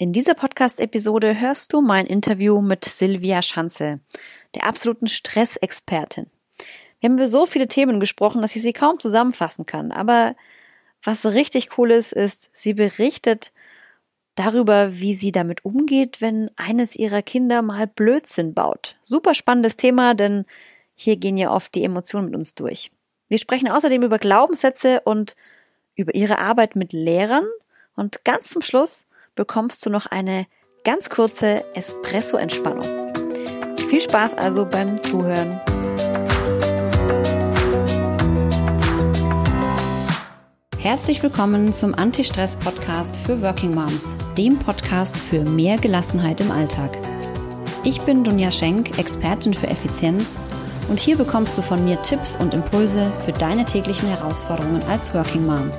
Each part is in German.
In dieser Podcast-Episode hörst du mein Interview mit Silvia Schanze, der absoluten Stressexpertin. Wir haben über so viele Themen gesprochen, dass ich sie kaum zusammenfassen kann. Aber was richtig cool ist, ist, sie berichtet darüber, wie sie damit umgeht, wenn eines ihrer Kinder mal Blödsinn baut. Super spannendes Thema, denn hier gehen ja oft die Emotionen mit uns durch. Wir sprechen außerdem über Glaubenssätze und über ihre Arbeit mit Lehrern und ganz zum Schluss bekommst du noch eine ganz kurze Espresso-Entspannung. Viel Spaß also beim Zuhören. Herzlich willkommen zum Anti-Stress-Podcast für Working Moms, dem Podcast für mehr Gelassenheit im Alltag. Ich bin Dunja Schenk, Expertin für Effizienz und hier bekommst du von mir Tipps und Impulse für deine täglichen Herausforderungen als Working Mom.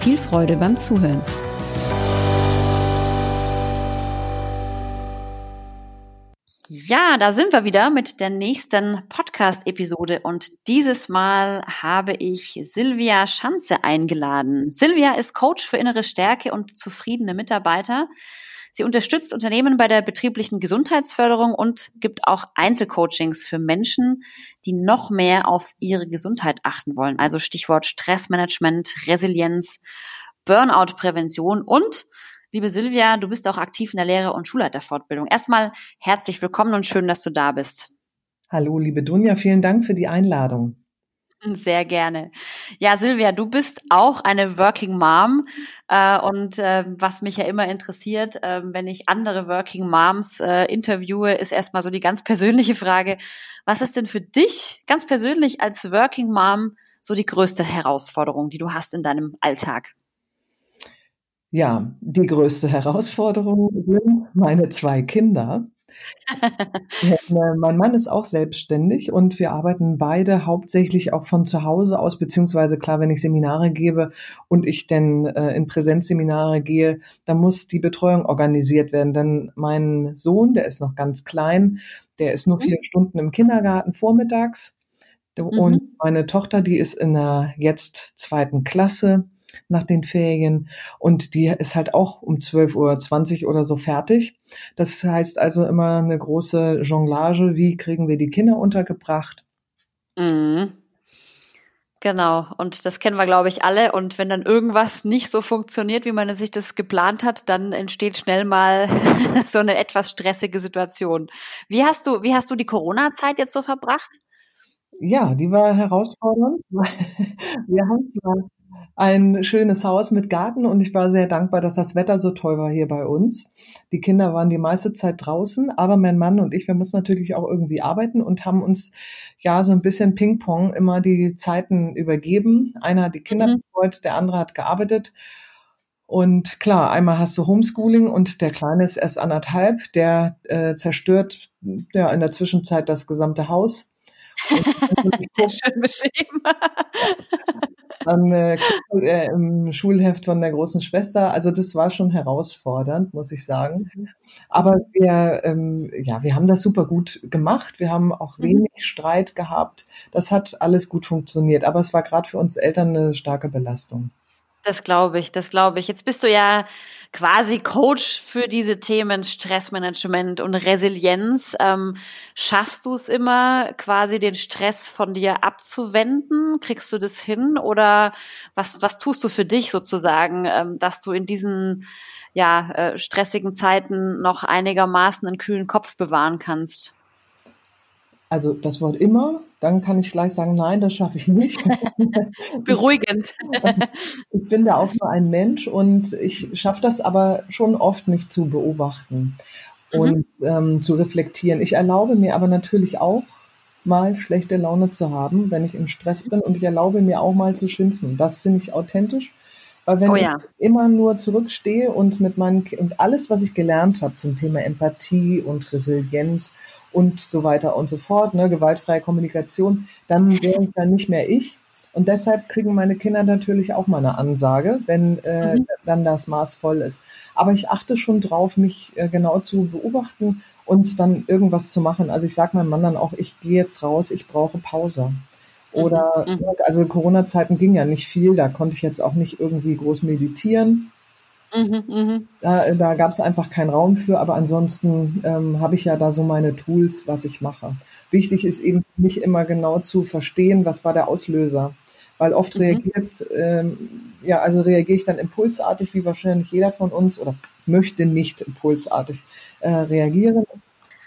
Viel Freude beim Zuhören. Ja, da sind wir wieder mit der nächsten Podcast-Episode und dieses Mal habe ich Silvia Schanze eingeladen. Silvia ist Coach für innere Stärke und zufriedene Mitarbeiter. Sie unterstützt Unternehmen bei der betrieblichen Gesundheitsförderung und gibt auch Einzelcoachings für Menschen, die noch mehr auf ihre Gesundheit achten wollen. Also Stichwort Stressmanagement, Resilienz, Burnout-Prävention und Liebe Silvia, du bist auch aktiv in der Lehre- und Schulleiterfortbildung. Erstmal herzlich willkommen und schön, dass du da bist. Hallo, liebe Dunja, vielen Dank für die Einladung. Sehr gerne. Ja, Silvia, du bist auch eine Working Mom. Äh, und äh, was mich ja immer interessiert, äh, wenn ich andere Working Moms interviewe, ist erstmal so die ganz persönliche Frage. Was ist denn für dich ganz persönlich als Working Mom so die größte Herausforderung, die du hast in deinem Alltag? Ja, die größte Herausforderung sind meine zwei Kinder. Äh, mein Mann ist auch selbstständig und wir arbeiten beide hauptsächlich auch von zu Hause aus, beziehungsweise klar, wenn ich Seminare gebe und ich denn äh, in Präsenzseminare gehe, dann muss die Betreuung organisiert werden. Denn mein Sohn, der ist noch ganz klein, der ist nur mhm. vier Stunden im Kindergarten vormittags. Und mhm. meine Tochter, die ist in der jetzt zweiten Klasse nach den Ferien und die ist halt auch um 12.20 Uhr oder so fertig. Das heißt also immer eine große Jonglage, wie kriegen wir die Kinder untergebracht. Mhm. Genau, und das kennen wir, glaube ich, alle. Und wenn dann irgendwas nicht so funktioniert, wie man sich das geplant hat, dann entsteht schnell mal so eine etwas stressige Situation. Wie hast du, wie hast du die Corona-Zeit jetzt so verbracht? Ja, die war herausfordernd. Wir haben zwar ein schönes Haus mit Garten und ich war sehr dankbar, dass das Wetter so toll war hier bei uns. Die Kinder waren die meiste Zeit draußen, aber mein Mann und ich, wir mussten natürlich auch irgendwie arbeiten und haben uns ja so ein bisschen Ping-Pong immer die Zeiten übergeben. Einer hat die Kinder mhm. betreut, der andere hat gearbeitet. Und klar, einmal hast du Homeschooling und der Kleine ist erst anderthalb, der äh, zerstört ja in der Zwischenzeit das gesamte Haus. Sehr schön beschrieben. Dann äh, äh, im Schulheft von der großen Schwester. Also das war schon herausfordernd, muss ich sagen. Mhm. Aber wir, ähm, ja, wir haben das super gut gemacht. Wir haben auch mhm. wenig Streit gehabt. Das hat alles gut funktioniert. Aber es war gerade für uns Eltern eine starke Belastung. Das glaube ich, das glaube ich. Jetzt bist du ja quasi Coach für diese Themen Stressmanagement und Resilienz. Ähm, schaffst du es immer, quasi den Stress von dir abzuwenden? Kriegst du das hin? Oder was, was tust du für dich sozusagen, ähm, dass du in diesen ja, äh, stressigen Zeiten noch einigermaßen einen kühlen Kopf bewahren kannst? Also das Wort immer, dann kann ich gleich sagen, nein, das schaffe ich nicht. Beruhigend. ich bin da auch nur ein Mensch und ich schaffe das aber schon oft nicht zu beobachten mhm. und ähm, zu reflektieren. Ich erlaube mir aber natürlich auch mal schlechte Laune zu haben, wenn ich im Stress bin und ich erlaube mir auch mal zu schimpfen. Das finde ich authentisch. Weil wenn oh ja. ich immer nur zurückstehe und mit meinen und alles, was ich gelernt habe zum Thema Empathie und Resilienz und so weiter und so fort, ne, gewaltfreie Kommunikation, dann wäre ich dann nicht mehr ich. Und deshalb kriegen meine Kinder natürlich auch mal eine Ansage, wenn äh, mhm. dann das Maß voll ist. Aber ich achte schon drauf, mich äh, genau zu beobachten und dann irgendwas zu machen. Also ich sage meinem Mann dann auch, ich gehe jetzt raus, ich brauche Pause. Oder, mhm. mhm. also Corona-Zeiten ging ja nicht viel, da konnte ich jetzt auch nicht irgendwie groß meditieren. Mhm, mh. Da, da gab es einfach keinen Raum für, aber ansonsten ähm, habe ich ja da so meine Tools, was ich mache. Wichtig ist eben nicht immer genau zu verstehen, was war der Auslöser. Weil oft mhm. reagiert, ähm, ja, also reagiere ich dann impulsartig, wie wahrscheinlich jeder von uns, oder möchte nicht impulsartig äh, reagieren.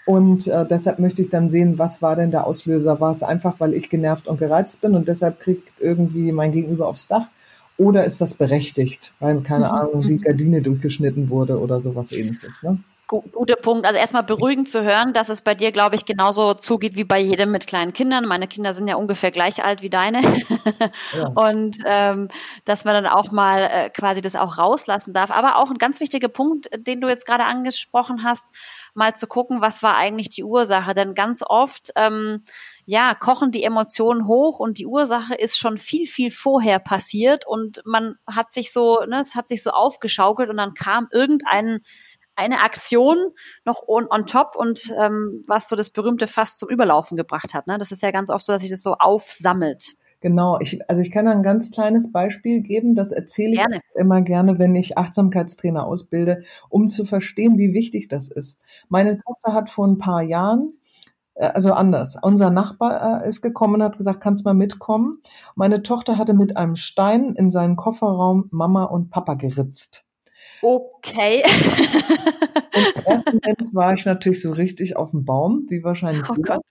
Und äh, deshalb möchte ich dann sehen, was war denn der Auslöser? War es einfach, weil ich genervt und gereizt bin und deshalb kriegt irgendwie mein Gegenüber aufs Dach? Oder ist das berechtigt, weil, keine mhm. Ahnung, die mhm. Gardine durchgeschnitten wurde oder sowas ähnliches? Ne? Guter Punkt. Also erstmal beruhigend zu hören, dass es bei dir, glaube ich, genauso zugeht wie bei jedem mit kleinen Kindern. Meine Kinder sind ja ungefähr gleich alt wie deine. Ja. Und ähm, dass man dann auch mal äh, quasi das auch rauslassen darf. Aber auch ein ganz wichtiger Punkt, den du jetzt gerade angesprochen hast, mal zu gucken, was war eigentlich die Ursache. Denn ganz oft ähm, ja, kochen die Emotionen hoch und die Ursache ist schon viel, viel vorher passiert und man hat sich so, ne, es hat sich so aufgeschaukelt und dann kam irgendein eine Aktion noch on, on top und ähm, was so das berühmte Fass zum Überlaufen gebracht hat. Ne? Das ist ja ganz oft so, dass sich das so aufsammelt. Genau, ich, also ich kann ein ganz kleines Beispiel geben, das erzähle ich gerne. immer gerne, wenn ich Achtsamkeitstrainer ausbilde, um zu verstehen, wie wichtig das ist. Meine Tochter hat vor ein paar Jahren äh, also anders. Unser Nachbar äh, ist gekommen und hat gesagt, kannst mal mitkommen. Meine Tochter hatte mit einem Stein in seinen Kofferraum Mama und Papa geritzt. Okay. und im ersten Moment war ich natürlich so richtig auf dem Baum, wie wahrscheinlich oh Gott.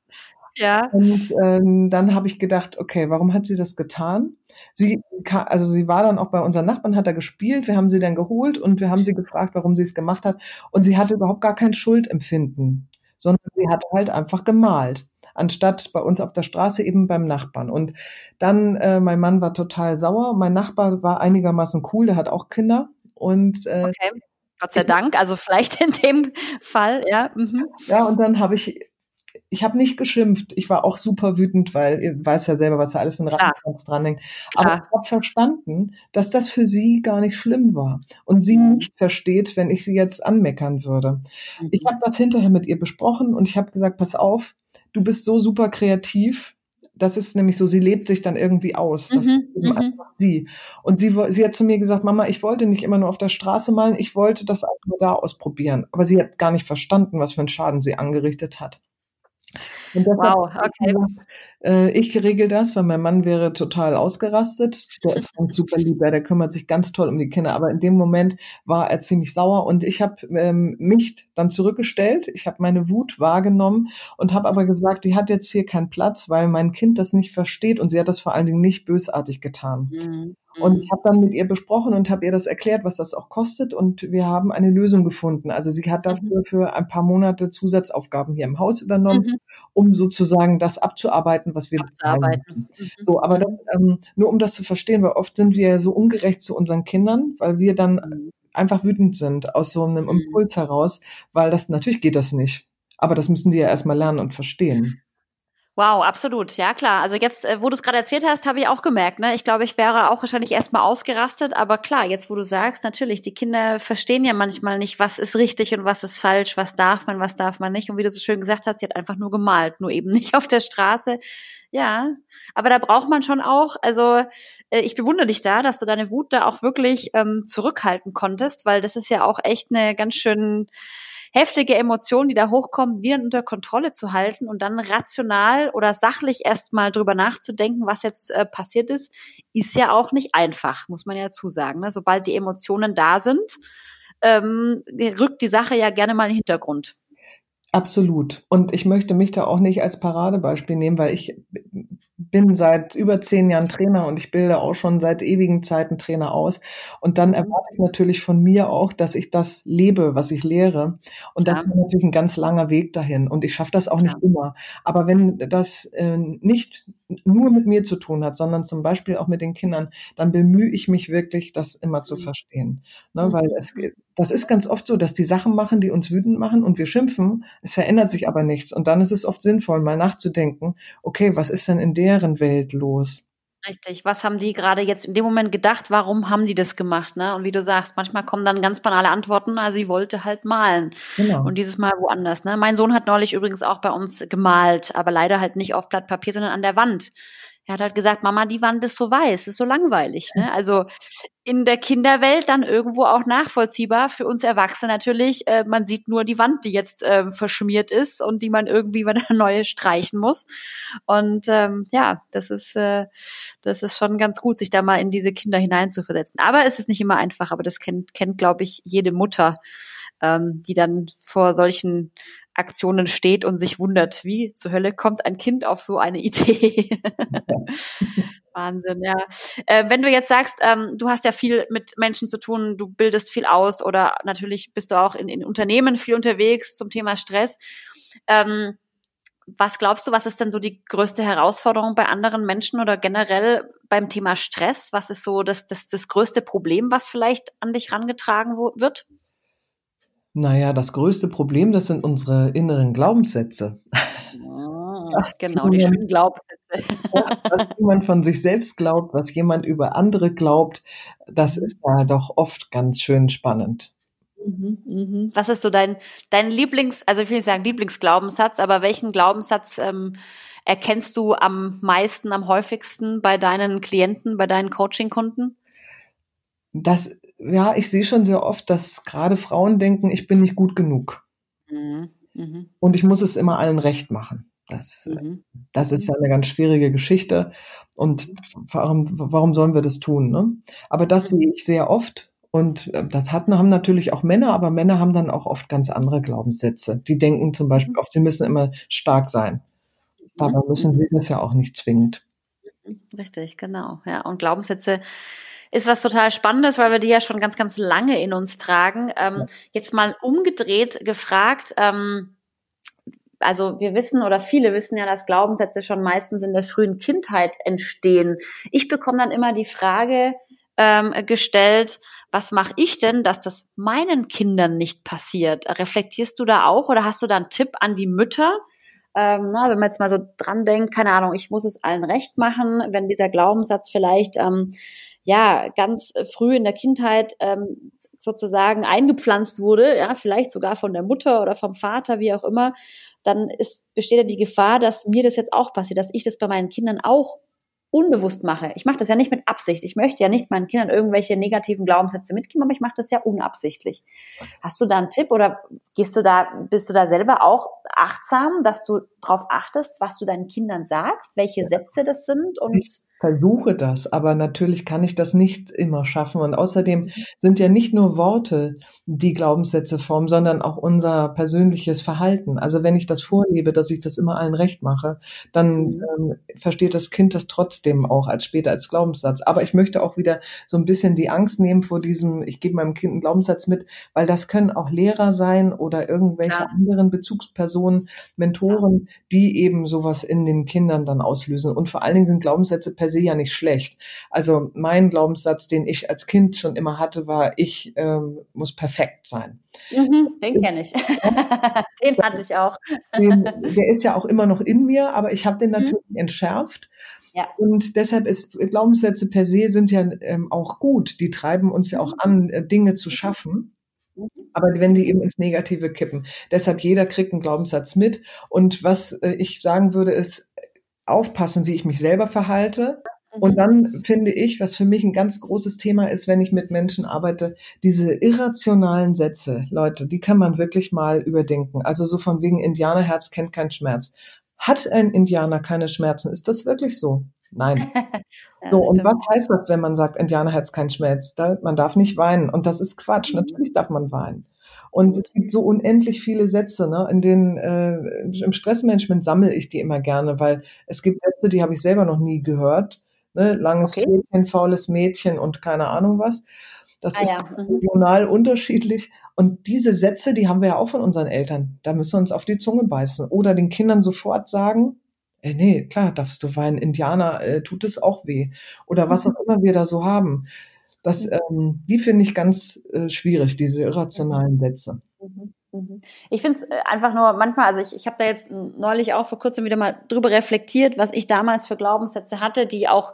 Ja. Und ähm, dann habe ich gedacht, okay, warum hat sie das getan? Sie, also sie war dann auch bei unseren Nachbarn, hat da gespielt, wir haben sie dann geholt und wir haben sie gefragt, warum sie es gemacht hat. Und sie hatte überhaupt gar kein Schuldempfinden sondern sie hat halt einfach gemalt anstatt bei uns auf der Straße eben beim Nachbarn. Und dann, äh, mein Mann war total sauer. Mein Nachbar war einigermaßen cool, der hat auch Kinder. Und äh, okay. Gott sei Dank, also vielleicht in dem Fall, ja. Mhm. Ja, und dann habe ich ich habe nicht geschimpft. Ich war auch super wütend, weil ihr weiß ja selber, was da alles in Rattenschwanz dran hängt. Aber ich habe verstanden, dass das für sie gar nicht schlimm war und sie mhm. nicht versteht, wenn ich sie jetzt anmeckern würde. Mhm. Ich habe das hinterher mit ihr besprochen und ich habe gesagt, pass auf, du bist so super kreativ. Das ist nämlich so, sie lebt sich dann irgendwie aus. Das mhm, ist eben mhm. einfach sie. Und sie, sie hat zu mir gesagt, Mama, ich wollte nicht immer nur auf der Straße malen, ich wollte das auch nur da ausprobieren. Aber sie hat gar nicht verstanden, was für einen Schaden sie angerichtet hat. Wow, okay. Äh, ich regel das, weil mein Mann wäre total ausgerastet. Der ist ein super lieber, der kümmert sich ganz toll um die Kinder. Aber in dem Moment war er ziemlich sauer und ich habe ähm, mich dann zurückgestellt. Ich habe meine Wut wahrgenommen und habe aber gesagt, die hat jetzt hier keinen Platz, weil mein Kind das nicht versteht und sie hat das vor allen Dingen nicht bösartig getan. Mhm. Und ich habe dann mit ihr besprochen und habe ihr das erklärt, was das auch kostet. Und wir haben eine Lösung gefunden. Also sie hat dafür mhm. für ein paar Monate Zusatzaufgaben hier im Haus übernommen, mhm. um sozusagen das abzuarbeiten, was wir abzuarbeiten. Mhm. So, aber das, ähm, nur um das zu verstehen, weil oft sind wir so ungerecht zu unseren Kindern, weil wir dann mhm. einfach wütend sind aus so einem mhm. Impuls heraus, weil das natürlich geht das nicht. Aber das müssen die ja erstmal lernen und verstehen. Wow, absolut. Ja, klar. Also jetzt, äh, wo du es gerade erzählt hast, habe ich auch gemerkt, ne? Ich glaube, ich wäre auch wahrscheinlich erstmal ausgerastet, aber klar, jetzt wo du sagst, natürlich, die Kinder verstehen ja manchmal nicht, was ist richtig und was ist falsch, was darf man, was darf man nicht. Und wie du so schön gesagt hast, sie hat einfach nur gemalt, nur eben nicht auf der Straße. Ja, aber da braucht man schon auch, also äh, ich bewundere dich da, dass du deine Wut da auch wirklich ähm, zurückhalten konntest, weil das ist ja auch echt eine ganz schön heftige Emotionen, die da hochkommen, die dann unter Kontrolle zu halten und dann rational oder sachlich erstmal drüber nachzudenken, was jetzt äh, passiert ist, ist ja auch nicht einfach, muss man ja zusagen. Ne? Sobald die Emotionen da sind, ähm, rückt die Sache ja gerne mal in den Hintergrund. Absolut. Und ich möchte mich da auch nicht als Paradebeispiel nehmen, weil ich bin seit über zehn Jahren Trainer und ich bilde auch schon seit ewigen Zeiten Trainer aus. Und dann mhm. erwarte ich natürlich von mir auch, dass ich das lebe, was ich lehre. Und ja. das ist natürlich ein ganz langer Weg dahin. Und ich schaffe das auch nicht ja. immer. Aber wenn das äh, nicht nur mit mir zu tun hat, sondern zum Beispiel auch mit den Kindern, dann bemühe ich mich wirklich, das immer zu mhm. verstehen. Ne? Mhm. Weil es, das ist ganz oft so, dass die Sachen machen, die uns wütend machen und wir schimpfen, es verändert sich aber nichts. Und dann ist es oft sinnvoll, mal nachzudenken, okay, was ist denn in deren Welt los? Richtig. Was haben die gerade jetzt in dem Moment gedacht? Warum haben die das gemacht? Ne? Und wie du sagst, manchmal kommen dann ganz banale Antworten. Also sie wollte halt malen. Genau. Und dieses Mal woanders. Ne? Mein Sohn hat neulich übrigens auch bei uns gemalt, aber leider halt nicht auf Blatt Papier, sondern an der Wand. Er hat halt gesagt, Mama, die Wand ist so weiß, ist so langweilig. Ne? Also in der Kinderwelt dann irgendwo auch nachvollziehbar. Für uns Erwachsene natürlich, äh, man sieht nur die Wand, die jetzt äh, verschmiert ist und die man irgendwie wieder neue streichen muss. Und ähm, ja, das ist, äh, das ist schon ganz gut, sich da mal in diese Kinder hineinzuversetzen. Aber es ist nicht immer einfach, aber das kennt, kennt glaube ich, jede Mutter, ähm, die dann vor solchen Aktionen steht und sich wundert, wie zur Hölle kommt ein Kind auf so eine Idee. Wahnsinn, ja. Äh, wenn du jetzt sagst, ähm, du hast ja viel mit Menschen zu tun, du bildest viel aus oder natürlich bist du auch in, in Unternehmen viel unterwegs zum Thema Stress. Ähm, was glaubst du, was ist denn so die größte Herausforderung bei anderen Menschen oder generell beim Thema Stress? Was ist so das, das, das größte Problem, was vielleicht an dich rangetragen wird? Naja, das größte Problem, das sind unsere inneren Glaubenssätze. Ah, genau, die schönen Glaubenssätze. was jemand von sich selbst glaubt, was jemand über andere glaubt, das ist ja doch oft ganz schön spannend. Mhm, mhm. Was ist so dein, dein Lieblings, also ich will nicht sagen Lieblingsglaubenssatz, aber welchen Glaubenssatz ähm, erkennst du am meisten, am häufigsten bei deinen Klienten, bei deinen Coaching-Kunden? Das ja, ich sehe schon sehr oft, dass gerade Frauen denken, ich bin nicht gut genug. Mhm. Mhm. Und ich muss es immer allen recht machen. Das, mhm. das ist ja eine ganz schwierige Geschichte. Und warum, warum sollen wir das tun? Ne? Aber das mhm. sehe ich sehr oft. Und äh, das hatten, haben natürlich auch Männer, aber Männer haben dann auch oft ganz andere Glaubenssätze. Die denken zum Beispiel mhm. oft, sie müssen immer stark sein. Dabei mhm. müssen sie das ja auch nicht zwingend. Richtig, genau. Ja, und Glaubenssätze ist was total Spannendes, weil wir die ja schon ganz, ganz lange in uns tragen. Ähm. Jetzt mal umgedreht gefragt, ähm, also wir wissen oder viele wissen ja, dass Glaubenssätze schon meistens in der frühen Kindheit entstehen. Ich bekomme dann immer die Frage ähm, gestellt, was mache ich denn, dass das meinen Kindern nicht passiert? Reflektierst du da auch oder hast du da einen Tipp an die Mütter? Ähm, na, wenn man jetzt mal so dran denkt, keine Ahnung, ich muss es allen recht machen, wenn dieser Glaubenssatz vielleicht ähm, ja ganz früh in der Kindheit ähm, sozusagen eingepflanzt wurde, ja, vielleicht sogar von der Mutter oder vom Vater, wie auch immer, dann ist, besteht ja die Gefahr, dass mir das jetzt auch passiert, dass ich das bei meinen Kindern auch unbewusst mache. Ich mache das ja nicht mit Absicht. Ich möchte ja nicht meinen Kindern irgendwelche negativen Glaubenssätze mitgeben, aber ich mache das ja unabsichtlich. Hast du da einen Tipp oder gehst du da, bist du da selber auch achtsam, dass du darauf achtest, was du deinen Kindern sagst, welche Sätze das sind und versuche das, aber natürlich kann ich das nicht immer schaffen. Und außerdem sind ja nicht nur Worte, die Glaubenssätze formen, sondern auch unser persönliches Verhalten. Also wenn ich das vorlebe, dass ich das immer allen recht mache, dann mhm. ähm, versteht das Kind das trotzdem auch als später als Glaubenssatz. Aber ich möchte auch wieder so ein bisschen die Angst nehmen vor diesem, ich gebe meinem Kind einen Glaubenssatz mit, weil das können auch Lehrer sein oder irgendwelche ja. anderen Bezugspersonen, Mentoren, die eben sowas in den Kindern dann auslösen. Und vor allen Dingen sind Glaubenssätze per se ja nicht schlecht. Also mein Glaubenssatz, den ich als Kind schon immer hatte, war, ich ähm, muss perfekt sein. Mhm, den kenne ich. den hatte ich auch. Den, der ist ja auch immer noch in mir, aber ich habe den mhm. natürlich mhm. entschärft. Ja. Und deshalb ist Glaubenssätze per se sind ja ähm, auch gut. Die treiben uns ja auch mhm. an, äh, Dinge zu schaffen. Mhm. Aber wenn die eben ins Negative kippen. Deshalb jeder kriegt einen Glaubenssatz mit. Und was äh, ich sagen würde, ist, aufpassen, wie ich mich selber verhalte. Und mhm. dann finde ich, was für mich ein ganz großes Thema ist, wenn ich mit Menschen arbeite, diese irrationalen Sätze, Leute, die kann man wirklich mal überdenken. Also so von wegen Indianerherz kennt keinen Schmerz. Hat ein Indianer keine Schmerzen? Ist das wirklich so? Nein. ja, so, und was heißt das, wenn man sagt, Indianerherz kein Schmerz? Da, man darf nicht weinen. Und das ist Quatsch. Mhm. Natürlich darf man weinen. Und es gibt so unendlich viele Sätze, ne? In den äh, im Stressmanagement sammle ich die immer gerne, weil es gibt Sätze, die habe ich selber noch nie gehört. Ne? Langes okay. Mädchen, faules Mädchen und keine Ahnung was. Das ah, ist ja. Mhm. regional unterschiedlich. Und diese Sätze, die haben wir ja auch von unseren Eltern. Da müssen wir uns auf die Zunge beißen. Oder den Kindern sofort sagen, äh, nee, klar, darfst du weinen. Indianer äh, tut es auch weh. Oder was mhm. auch immer wir da so haben. Das, mhm. ähm, die finde ich ganz äh, schwierig, diese irrationalen Sätze. Mhm, mhm. Ich finde es äh, einfach nur manchmal, also ich, ich habe da jetzt neulich auch vor kurzem wieder mal drüber reflektiert, was ich damals für Glaubenssätze hatte, die auch,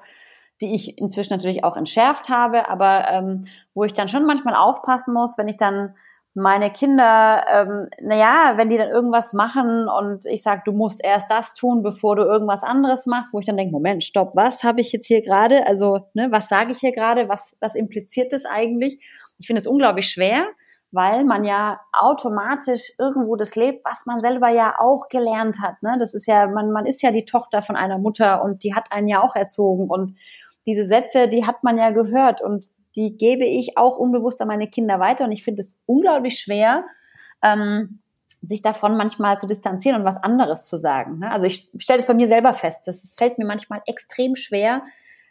die ich inzwischen natürlich auch entschärft habe, aber ähm, wo ich dann schon manchmal aufpassen muss, wenn ich dann meine Kinder, ähm, naja, wenn die dann irgendwas machen und ich sage, du musst erst das tun, bevor du irgendwas anderes machst, wo ich dann denke, Moment, stopp, was habe ich jetzt hier gerade? Also, ne, was sage ich hier gerade? Was, was impliziert das eigentlich? Ich finde es unglaublich schwer, weil man ja automatisch irgendwo das lebt, was man selber ja auch gelernt hat. Ne? Das ist ja, man, man ist ja die Tochter von einer Mutter und die hat einen ja auch erzogen und diese Sätze, die hat man ja gehört und die gebe ich auch unbewusst an meine Kinder weiter und ich finde es unglaublich schwer, ähm, sich davon manchmal zu distanzieren und was anderes zu sagen. Ne? Also ich stelle es bei mir selber fest, es fällt mir manchmal extrem schwer,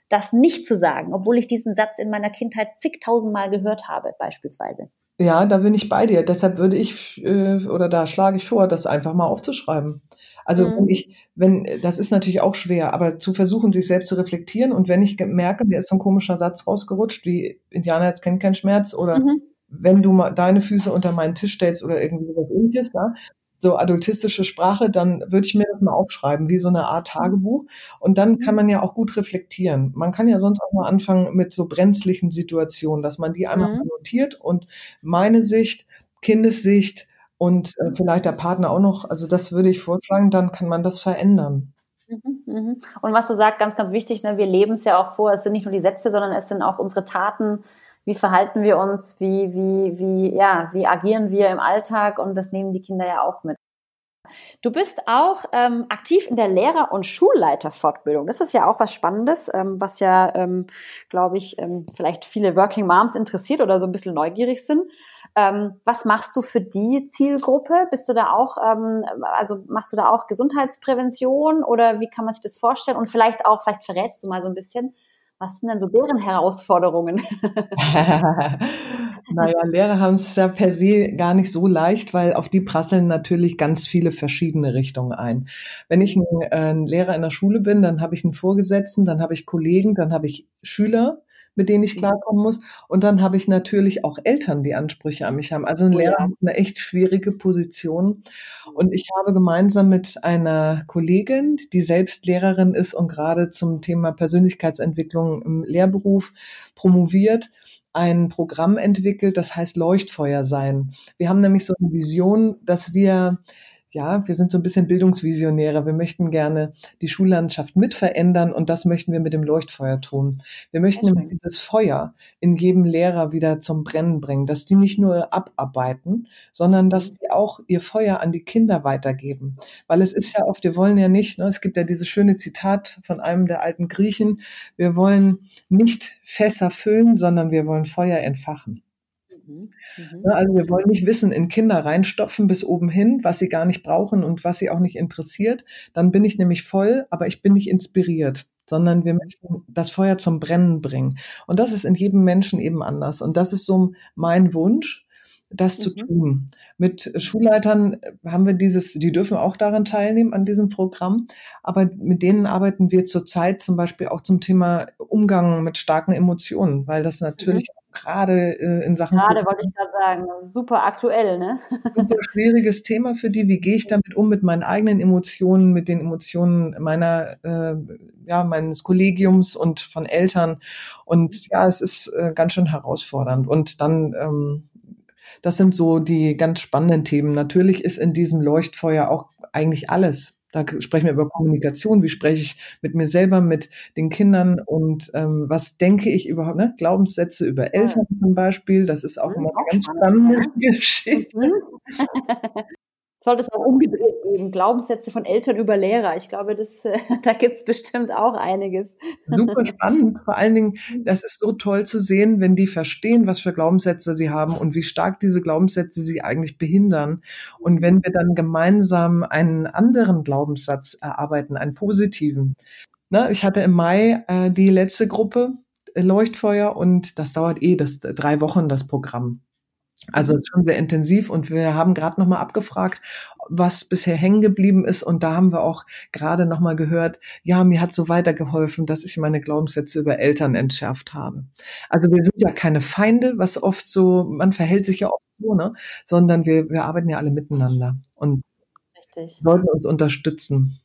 das nicht zu sagen, obwohl ich diesen Satz in meiner Kindheit zigtausendmal gehört habe, beispielsweise. Ja, da bin ich bei dir. Deshalb würde ich äh, oder da schlage ich vor, das einfach mal aufzuschreiben. Also mhm. wenn ich, wenn, das ist natürlich auch schwer, aber zu versuchen, sich selbst zu reflektieren und wenn ich merke, mir ist so ein komischer Satz rausgerutscht, wie Indianer jetzt kennt keinen Schmerz oder mhm. wenn du mal deine Füße unter meinen Tisch stellst oder irgendwie sowas ähnliches, ja, so adultistische Sprache, dann würde ich mir das mal aufschreiben, wie so eine Art Tagebuch. Und dann kann mhm. man ja auch gut reflektieren. Man kann ja sonst auch mal anfangen mit so brenzlichen Situationen, dass man die einmal mhm. notiert und meine Sicht, Kindessicht, und äh, vielleicht der Partner auch noch. Also das würde ich vorschlagen, dann kann man das verändern. Mhm, mhm. Und was du sagst, ganz, ganz wichtig, ne, wir leben es ja auch vor, es sind nicht nur die Sätze, sondern es sind auch unsere Taten. Wie verhalten wir uns? Wie, wie, wie, ja, wie agieren wir im Alltag? Und das nehmen die Kinder ja auch mit. Du bist auch ähm, aktiv in der Lehrer- und Schulleiterfortbildung. Das ist ja auch was Spannendes, ähm, was ja, ähm, glaube ich, ähm, vielleicht viele Working Moms interessiert oder so ein bisschen neugierig sind. Ähm, was machst du für die Zielgruppe? Bist du da auch, ähm, also machst du da auch Gesundheitsprävention oder wie kann man sich das vorstellen? Und vielleicht auch, vielleicht verrätst du mal so ein bisschen, was sind denn so deren Herausforderungen? naja, Lehrer haben es ja per se gar nicht so leicht, weil auf die prasseln natürlich ganz viele verschiedene Richtungen ein. Wenn ich ein, äh, ein Lehrer in der Schule bin, dann habe ich einen Vorgesetzten, dann habe ich Kollegen, dann habe ich Schüler mit denen ich mhm. klarkommen muss. Und dann habe ich natürlich auch Eltern, die Ansprüche an mich haben. Also ein oh, Lehrer hat eine echt schwierige Position. Und ich habe gemeinsam mit einer Kollegin, die selbst Lehrerin ist und gerade zum Thema Persönlichkeitsentwicklung im Lehrberuf promoviert, ein Programm entwickelt, das heißt Leuchtfeuer sein. Wir haben nämlich so eine Vision, dass wir ja, wir sind so ein bisschen Bildungsvisionäre. Wir möchten gerne die Schullandschaft mit verändern und das möchten wir mit dem Leuchtfeuer tun. Wir möchten nämlich dieses Feuer in jedem Lehrer wieder zum Brennen bringen, dass die nicht nur abarbeiten, sondern dass die auch ihr Feuer an die Kinder weitergeben. Weil es ist ja oft, wir wollen ja nicht, ne, es gibt ja dieses schöne Zitat von einem der alten Griechen, wir wollen nicht Fässer füllen, sondern wir wollen Feuer entfachen. Mhm. Mhm. Ne, also wir wollen nicht Wissen in Kinder reinstopfen bis oben hin, was sie gar nicht brauchen und was sie auch nicht interessiert. Dann bin ich nämlich voll, aber ich bin nicht inspiriert sondern wir möchten das Feuer zum Brennen bringen. Und das ist in jedem Menschen eben anders. Und das ist so mein Wunsch, das mhm. zu tun. Mit Schulleitern haben wir dieses, die dürfen auch daran teilnehmen, an diesem Programm. Aber mit denen arbeiten wir zurzeit zum Beispiel auch zum Thema Umgang mit starken Emotionen, weil das natürlich mhm gerade äh, in Sachen. Gerade wollte ich gerade sagen, super aktuell, ne? super schwieriges Thema für die. Wie gehe ich damit um mit meinen eigenen Emotionen, mit den Emotionen meiner, äh, ja, meines Kollegiums und von Eltern? Und ja, es ist äh, ganz schön herausfordernd. Und dann, ähm, das sind so die ganz spannenden Themen. Natürlich ist in diesem Leuchtfeuer auch eigentlich alles da sprechen wir über Kommunikation. Wie spreche ich mit mir selber, mit den Kindern und ähm, was denke ich überhaupt? Ne? Glaubenssätze über Eltern zum Beispiel. Das ist auch mhm, immer eine ganz spannende Geschichte. Sollte es auch umgedreht geben, Glaubenssätze von Eltern über Lehrer. Ich glaube, das, äh, da gibt's bestimmt auch einiges. Super spannend. Vor allen Dingen, das ist so toll zu sehen, wenn die verstehen, was für Glaubenssätze sie haben und wie stark diese Glaubenssätze sie eigentlich behindern. Und wenn wir dann gemeinsam einen anderen Glaubenssatz erarbeiten, einen positiven. Ne, ich hatte im Mai äh, die letzte Gruppe äh, Leuchtfeuer und das dauert eh das drei Wochen das Programm. Also es ist schon sehr intensiv und wir haben gerade nochmal abgefragt, was bisher hängen geblieben ist und da haben wir auch gerade nochmal gehört, ja, mir hat so weitergeholfen, dass ich meine Glaubenssätze über Eltern entschärft habe. Also wir sind ja keine Feinde, was oft so, man verhält sich ja oft so, ne, sondern wir, wir arbeiten ja alle miteinander und Richtig. sollten uns unterstützen.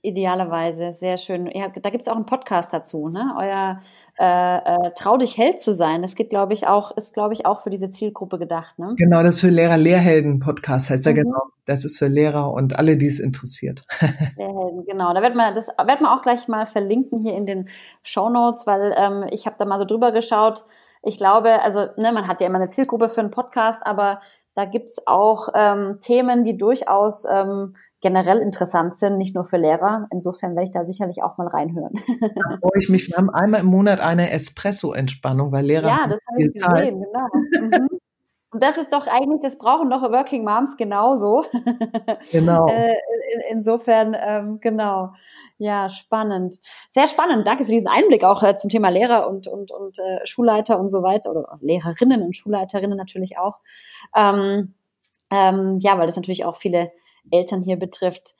Idealerweise, sehr schön. Ja, da gibt es auch einen Podcast dazu, ne? Euer äh, äh, Trau dich Held zu sein. Das geht, glaube ich, auch, ist, glaube ich, auch für diese Zielgruppe gedacht, ne? Genau, das ist für Lehrer Lehrhelden-Podcast heißt mhm. ja genau. Das ist für Lehrer und alle, die es interessiert. Lehrhelden, genau. Da wird man, das wird man auch gleich mal verlinken hier in den Show Notes, weil ähm, ich habe da mal so drüber geschaut. Ich glaube, also ne, man hat ja immer eine Zielgruppe für einen Podcast, aber da gibt's auch ähm, Themen, die durchaus ähm, generell interessant sind, nicht nur für Lehrer. Insofern werde ich da sicherlich auch mal reinhören. Da freue ich mich. Wir haben einmal im Monat eine Espresso-Entspannung, weil Lehrer. Ja, das habe ich gesehen, Zeit. genau. Mhm. Und das ist doch eigentlich, das brauchen doch Working Moms genauso. Genau. Äh, insofern, ähm, genau. Ja, spannend. Sehr spannend. Danke für diesen Einblick auch äh, zum Thema Lehrer und, und, und äh, Schulleiter und so weiter oder Lehrerinnen und Schulleiterinnen natürlich auch. Ähm, ähm, ja, weil das natürlich auch viele Eltern hier betrifft.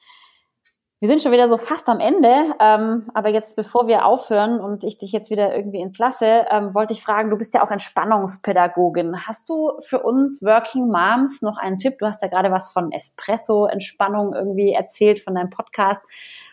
Wir sind schon wieder so fast am Ende, ähm, aber jetzt bevor wir aufhören und ich dich jetzt wieder irgendwie entlasse, ähm, wollte ich fragen, du bist ja auch Entspannungspädagogin. Hast du für uns Working Moms noch einen Tipp? Du hast ja gerade was von Espresso, Entspannung irgendwie erzählt von deinem Podcast.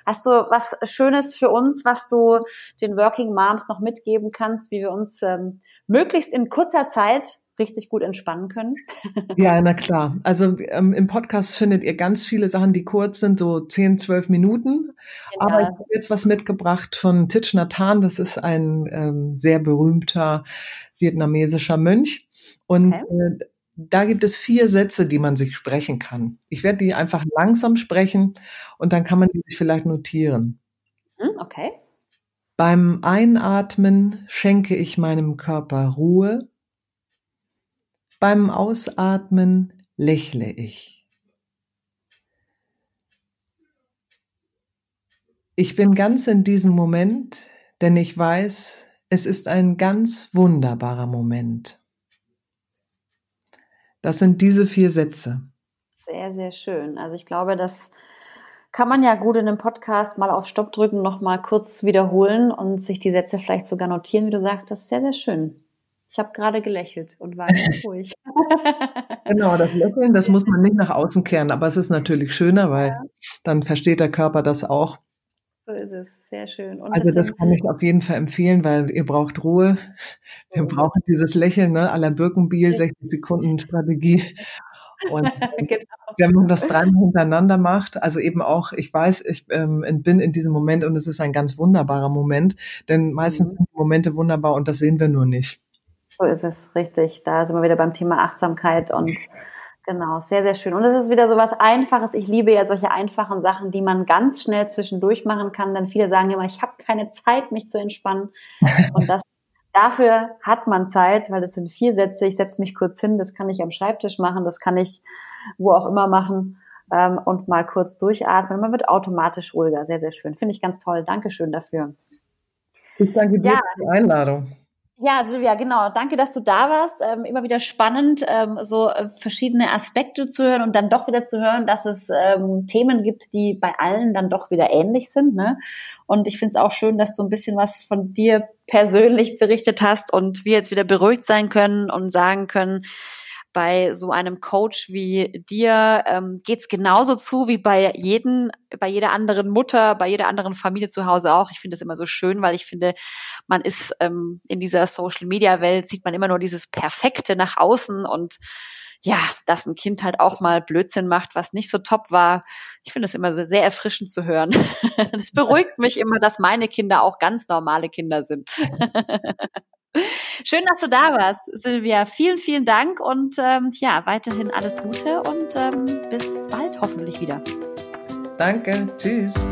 Hast du was Schönes für uns, was du den Working Moms noch mitgeben kannst, wie wir uns ähm, möglichst in kurzer Zeit richtig gut entspannen können? Ja, na klar. Also ähm, im Podcast findet ihr ganz viele Sachen, die kurz sind, so 10, 12 Minuten. Genau. Aber ich habe jetzt was mitgebracht von Thich Nhat Hanh. Das ist ein ähm, sehr berühmter vietnamesischer Mönch. Und okay. äh, da gibt es vier Sätze, die man sich sprechen kann. Ich werde die einfach langsam sprechen und dann kann man die sich vielleicht notieren. Hm, okay. Beim Einatmen schenke ich meinem Körper Ruhe beim Ausatmen lächle ich. Ich bin ganz in diesem Moment, denn ich weiß, es ist ein ganz wunderbarer Moment. Das sind diese vier Sätze. Sehr, sehr schön. Also ich glaube, das kann man ja gut in einem Podcast mal auf Stopp drücken, noch mal kurz wiederholen und sich die Sätze vielleicht sogar notieren, wie du sagst. Das ist sehr, sehr schön. Ich habe gerade gelächelt und war ganz ruhig. genau, das Lächeln, das muss man nicht nach außen kehren, aber es ist natürlich schöner, weil ja. dann versteht der Körper das auch. So ist es, sehr schön. Und also das, das kann ich auf jeden Fall empfehlen, weil ihr braucht Ruhe. Wir oh. brauchen dieses Lächeln, ne, la Birkenbiel, 60 Sekunden Strategie. Und genau. wenn man das dreimal hintereinander macht, also eben auch, ich weiß, ich ähm, bin in diesem Moment und es ist ein ganz wunderbarer Moment, denn meistens mhm. sind die Momente wunderbar und das sehen wir nur nicht. So ist es, richtig. Da sind wir wieder beim Thema Achtsamkeit und genau, sehr, sehr schön. Und es ist wieder so was Einfaches. Ich liebe ja solche einfachen Sachen, die man ganz schnell zwischendurch machen kann. Denn viele sagen immer, ich habe keine Zeit, mich zu entspannen. Und das dafür hat man Zeit, weil das sind vier Sätze. Ich setze mich kurz hin, das kann ich am Schreibtisch machen, das kann ich wo auch immer machen ähm, und mal kurz durchatmen. Man wird automatisch ruhiger. Sehr, sehr schön. Finde ich ganz toll. Dankeschön dafür. Ich danke dir ja. für die Einladung. Ja, Silvia, genau. Danke, dass du da warst. Ähm, immer wieder spannend, ähm, so äh, verschiedene Aspekte zu hören und dann doch wieder zu hören, dass es ähm, Themen gibt, die bei allen dann doch wieder ähnlich sind. Ne? Und ich finde es auch schön, dass du ein bisschen was von dir persönlich berichtet hast und wir jetzt wieder beruhigt sein können und sagen können, bei so einem Coach wie dir ähm, geht genauso zu wie bei jeden, bei jeder anderen Mutter, bei jeder anderen Familie zu Hause auch. Ich finde das immer so schön, weil ich finde, man ist ähm, in dieser Social Media Welt sieht man immer nur dieses Perfekte nach außen und ja, dass ein Kind halt auch mal Blödsinn macht, was nicht so top war. Ich finde es immer so sehr erfrischend zu hören. Das beruhigt mich immer, dass meine Kinder auch ganz normale Kinder sind. Schön, dass du da warst, Silvia. Vielen, vielen Dank und ähm, ja, weiterhin alles Gute und ähm, bis bald hoffentlich wieder. Danke, tschüss.